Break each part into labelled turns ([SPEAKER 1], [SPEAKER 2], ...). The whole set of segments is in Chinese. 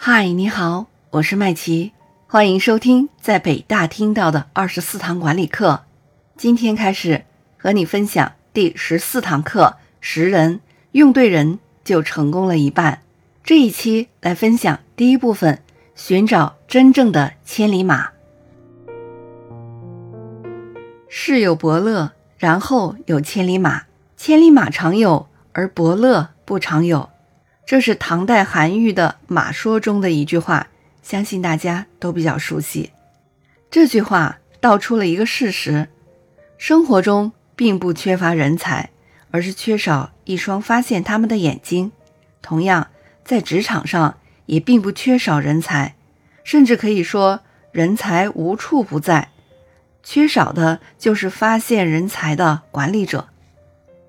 [SPEAKER 1] 嗨，你好，我是麦琪，欢迎收听在北大听到的二十四堂管理课。今天开始和你分享第十四堂课：识人，用对人就成功了一半。这一期来分享第一部分：寻找真正的千里马。世有伯乐，然后有千里马。千里马常有，而伯乐不常有。这是唐代韩愈的《马说》中的一句话，相信大家都比较熟悉。这句话道出了一个事实：生活中并不缺乏人才，而是缺少一双发现他们的眼睛。同样，在职场上也并不缺少人才，甚至可以说人才无处不在，缺少的就是发现人才的管理者。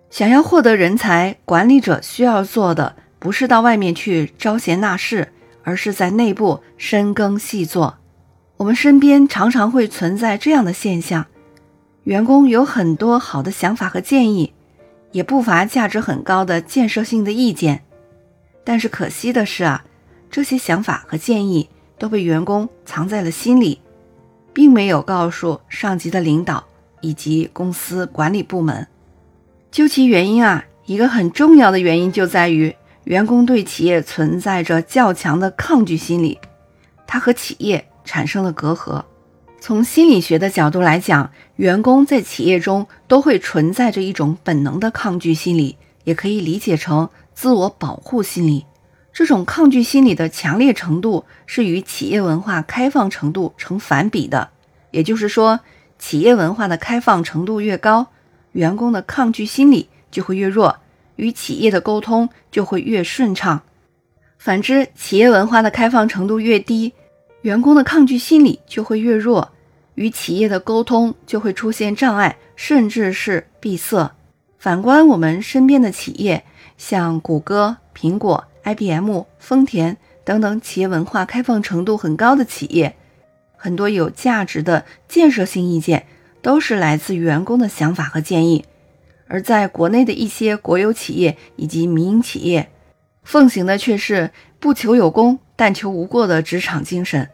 [SPEAKER 1] 想要获得人才，管理者需要做的。不是到外面去招贤纳士，而是在内部深耕细作。我们身边常常会存在这样的现象：员工有很多好的想法和建议，也不乏价值很高的建设性的意见。但是可惜的是啊，这些想法和建议都被员工藏在了心里，并没有告诉上级的领导以及公司管理部门。究其原因啊，一个很重要的原因就在于。员工对企业存在着较强的抗拒心理，他和企业产生了隔阂。从心理学的角度来讲，员工在企业中都会存在着一种本能的抗拒心理，也可以理解成自我保护心理。这种抗拒心理的强烈程度是与企业文化开放程度成反比的。也就是说，企业文化的开放程度越高，员工的抗拒心理就会越弱。与企业的沟通就会越顺畅，反之，企业文化的开放程度越低，员工的抗拒心理就会越弱，与企业的沟通就会出现障碍，甚至是闭塞。反观我们身边的企业，像谷歌、苹果、IBM、丰田等等，企业文化开放程度很高的企业，很多有价值的建设性意见都是来自员工的想法和建议。而在国内的一些国有企业以及民营企业，奉行的却是不求有功，但求无过的职场精神。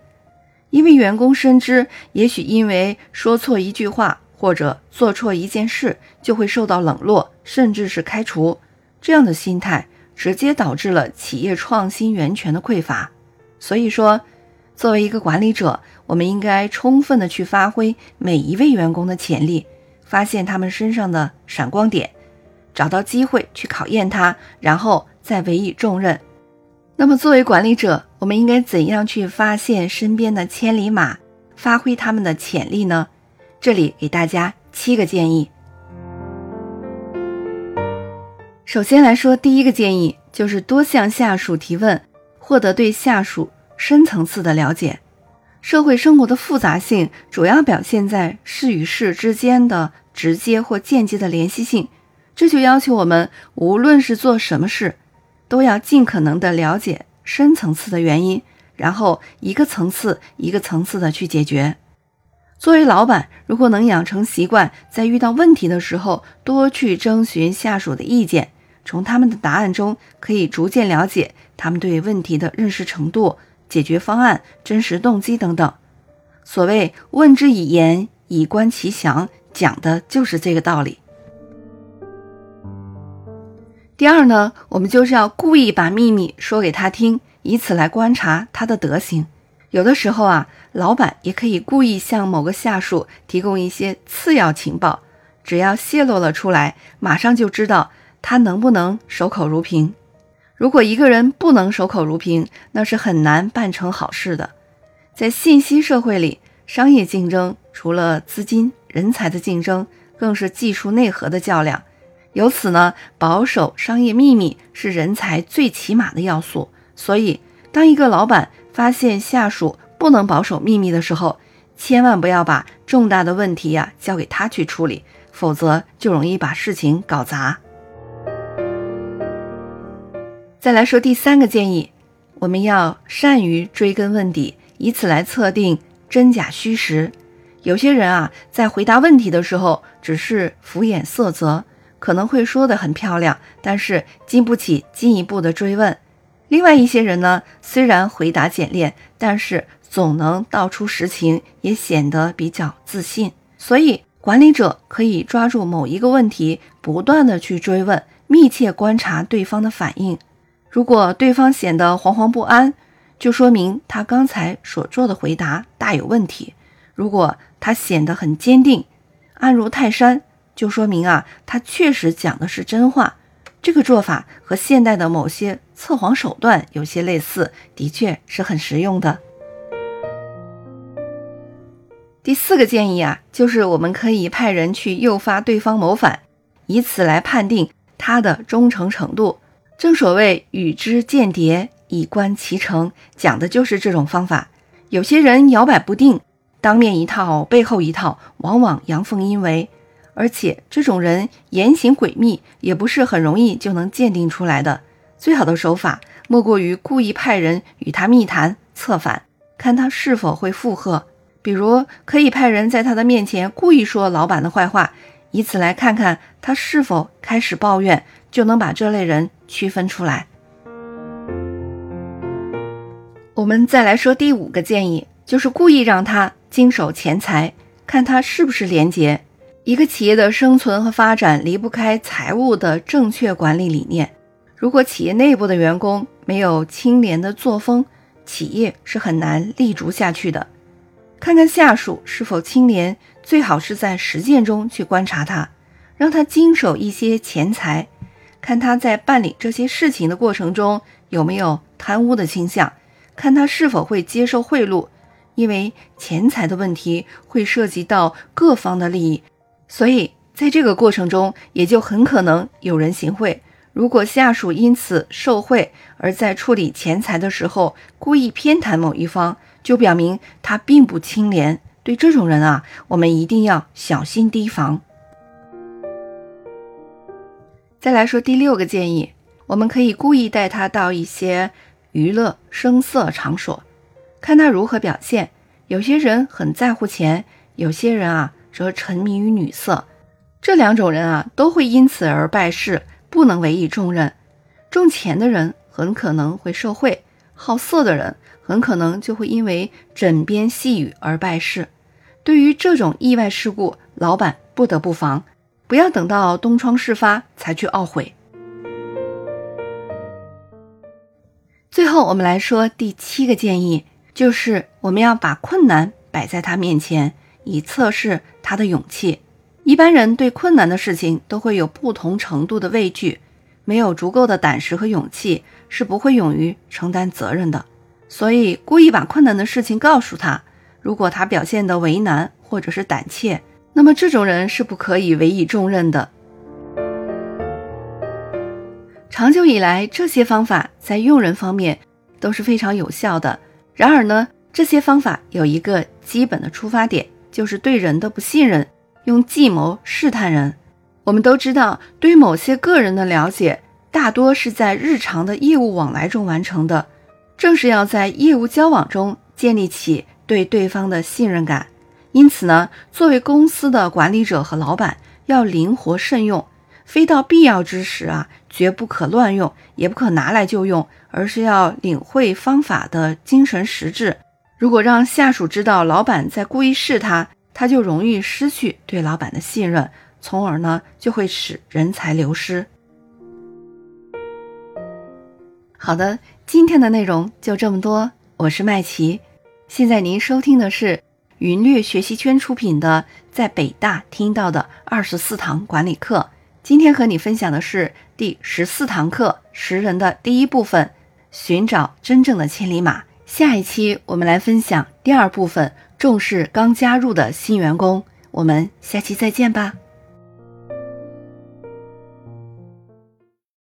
[SPEAKER 1] 因为员工深知，也许因为说错一句话或者做错一件事，就会受到冷落，甚至是开除。这样的心态直接导致了企业创新源泉的匮乏。所以说，作为一个管理者，我们应该充分的去发挥每一位员工的潜力。发现他们身上的闪光点，找到机会去考验他，然后再委以重任。那么，作为管理者，我们应该怎样去发现身边的千里马，发挥他们的潜力呢？这里给大家七个建议。首先来说，第一个建议就是多向下属提问，获得对下属深层次的了解。社会生活的复杂性主要表现在事与事之间的直接或间接的联系性，这就要求我们无论是做什么事，都要尽可能的了解深层次的原因，然后一个层次一个层次的去解决。作为老板，如果能养成习惯，在遇到问题的时候多去征询下属的意见，从他们的答案中可以逐渐了解他们对问题的认识程度。解决方案、真实动机等等，所谓“问之以言，以观其详”，讲的就是这个道理。第二呢，我们就是要故意把秘密说给他听，以此来观察他的德行。有的时候啊，老板也可以故意向某个下属提供一些次要情报，只要泄露了出来，马上就知道他能不能守口如瓶。如果一个人不能守口如瓶，那是很难办成好事的。在信息社会里，商业竞争除了资金、人才的竞争，更是技术内核的较量。由此呢，保守商业秘密是人才最起码的要素。所以，当一个老板发现下属不能保守秘密的时候，千万不要把重大的问题呀交给他去处理，否则就容易把事情搞砸。再来说第三个建议，我们要善于追根问底，以此来测定真假虚实。有些人啊，在回答问题的时候，只是敷衍塞责，可能会说的很漂亮，但是经不起进一步的追问。另外一些人呢，虽然回答简练，但是总能道出实情，也显得比较自信。所以，管理者可以抓住某一个问题，不断的去追问，密切观察对方的反应。如果对方显得惶惶不安，就说明他刚才所做的回答大有问题；如果他显得很坚定，安如泰山，就说明啊，他确实讲的是真话。这个做法和现代的某些测谎手段有些类似，的确是很实用的。第四个建议啊，就是我们可以派人去诱发对方谋反，以此来判定他的忠诚程度。正所谓与之间谍，以观其诚，讲的就是这种方法。有些人摇摆不定，当面一套，背后一套，往往阳奉阴违。而且这种人言行诡秘，也不是很容易就能鉴定出来的。最好的手法莫过于故意派人与他密谈策反，看他是否会附和。比如可以派人在他的面前故意说老板的坏话，以此来看看他是否开始抱怨，就能把这类人区分出来。我们再来说第五个建议，就是故意让他经手钱财，看他是不是廉洁。一个企业的生存和发展离不开财务的正确管理理念。如果企业内部的员工没有清廉的作风，企业是很难立足下去的。看看下属是否清廉，最好是在实践中去观察他，让他经手一些钱财，看他在办理这些事情的过程中有没有贪污的倾向，看他是否会接受贿赂，因为钱财的问题会涉及到各方的利益。所以，在这个过程中，也就很可能有人行贿。如果下属因此受贿，而在处理钱财的时候故意偏袒某一方，就表明他并不清廉。对这种人啊，我们一定要小心提防。再来说第六个建议，我们可以故意带他到一些娱乐声色场所，看他如何表现。有些人很在乎钱，有些人啊。则沉迷于女色，这两种人啊，都会因此而败事，不能委以重任。重钱的人很可能会受贿，好色的人很可能就会因为枕边细语而败事。对于这种意外事故，老板不得不防，不要等到东窗事发才去懊悔。最后，我们来说第七个建议，就是我们要把困难摆在他面前。以测试他的勇气。一般人对困难的事情都会有不同程度的畏惧，没有足够的胆识和勇气，是不会勇于承担责任的。所以，故意把困难的事情告诉他，如果他表现得为难或者是胆怯，那么这种人是不可以委以重任的。长久以来，这些方法在用人方面都是非常有效的。然而呢，这些方法有一个基本的出发点。就是对人的不信任，用计谋试探人。我们都知道，对于某些个人的了解，大多是在日常的业务往来中完成的。正是要在业务交往中建立起对对方的信任感。因此呢，作为公司的管理者和老板，要灵活慎用，非到必要之时啊，绝不可乱用，也不可拿来就用，而是要领会方法的精神实质。如果让下属知道老板在故意试他，他就容易失去对老板的信任，从而呢就会使人才流失。好的，今天的内容就这么多，我是麦琪。现在您收听的是云略学习圈出品的《在北大听到的二十四堂管理课》，今天和你分享的是第十四堂课《识人》的第一部分：寻找真正的千里马。下一期我们来分享第二部分，重视刚加入的新员工。我们下期再见吧。